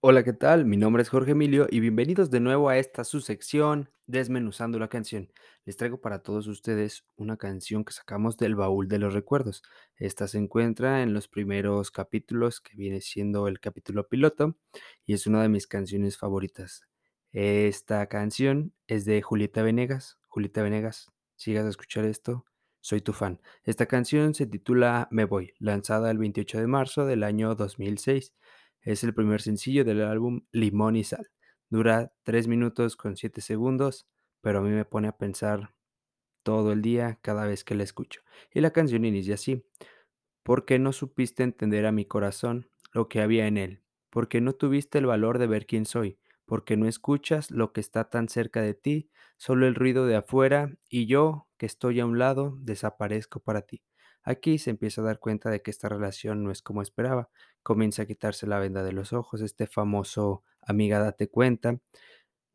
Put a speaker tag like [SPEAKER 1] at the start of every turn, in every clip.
[SPEAKER 1] Hola, ¿qué tal? Mi nombre es Jorge Emilio y bienvenidos de nuevo a esta su sección Desmenuzando la canción. Les traigo para todos ustedes una canción que sacamos del baúl de los recuerdos. Esta se encuentra en los primeros capítulos, que viene siendo el capítulo piloto, y es una de mis canciones favoritas. Esta canción es de Julieta Venegas. Julieta Venegas, si llegas a escuchar esto, soy tu fan. Esta canción se titula Me Voy, lanzada el 28 de marzo del año 2006. Es el primer sencillo del álbum Limón y Sal. Dura 3 minutos con 7 segundos, pero a mí me pone a pensar todo el día cada vez que la escucho. Y la canción inicia así: ¿Por qué no supiste entender a mi corazón lo que había en él? ¿Por qué no tuviste el valor de ver quién soy? ¿Por qué no escuchas lo que está tan cerca de ti? Solo el ruido de afuera y yo, que estoy a un lado, desaparezco para ti. Aquí se empieza a dar cuenta de que esta relación no es como esperaba. Comienza a quitarse la venda de los ojos, este famoso amiga date cuenta.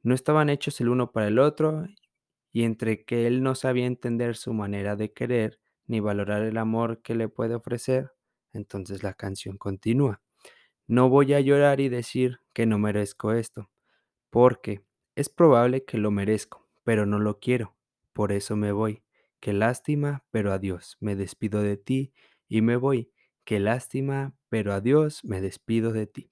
[SPEAKER 1] No estaban hechos el uno para el otro y entre que él no sabía entender su manera de querer ni valorar el amor que le puede ofrecer, entonces la canción continúa. No voy a llorar y decir que no merezco esto, porque es probable que lo merezco, pero no lo quiero. Por eso me voy. Qué lástima, pero adiós. Me despido de ti y me voy. Qué lástima, pero adiós. Me despido de ti.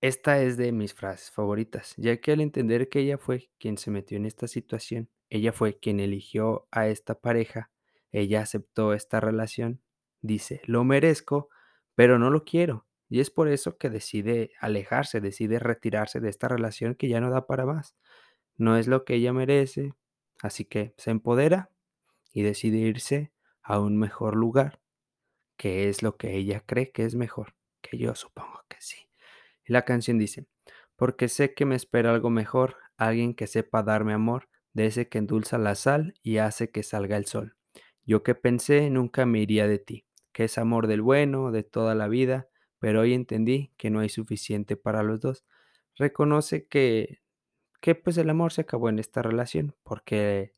[SPEAKER 1] Esta es de mis frases favoritas, ya que al entender que ella fue quien se metió en esta situación, ella fue quien eligió a esta pareja, ella aceptó esta relación, dice, lo merezco, pero no lo quiero. Y es por eso que decide alejarse, decide retirarse de esta relación que ya no da para más. No es lo que ella merece, así que se empodera y decide irse a un mejor lugar, que es lo que ella cree que es mejor, que yo supongo que sí. Y la canción dice, porque sé que me espera algo mejor, alguien que sepa darme amor, de ese que endulza la sal y hace que salga el sol. Yo que pensé nunca me iría de ti, que es amor del bueno, de toda la vida, pero hoy entendí que no hay suficiente para los dos. Reconoce que, que pues el amor se acabó en esta relación, porque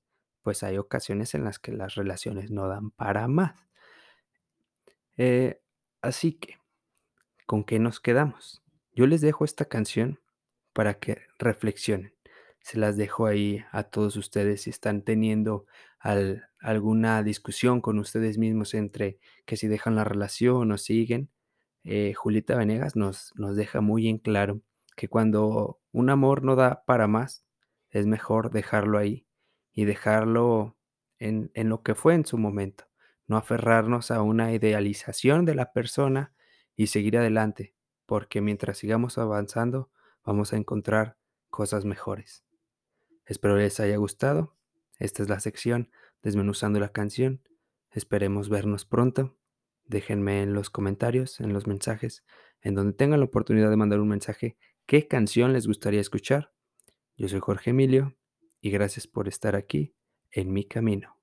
[SPEAKER 1] pues hay ocasiones en las que las relaciones no dan para más. Eh, así que, ¿con qué nos quedamos? Yo les dejo esta canción para que reflexionen. Se las dejo ahí a todos ustedes si están teniendo al- alguna discusión con ustedes mismos entre que si dejan la relación o siguen. Eh, Julieta Venegas nos, nos deja muy en claro que cuando un amor no da para más, es mejor dejarlo ahí y dejarlo en, en lo que fue en su momento. No aferrarnos a una idealización de la persona y seguir adelante, porque mientras sigamos avanzando, vamos a encontrar cosas mejores. Espero les haya gustado. Esta es la sección Desmenuzando la canción. Esperemos vernos pronto. Déjenme en los comentarios, en los mensajes, en donde tengan la oportunidad de mandar un mensaje, qué canción les gustaría escuchar. Yo soy Jorge Emilio y gracias por estar aquí en mi camino.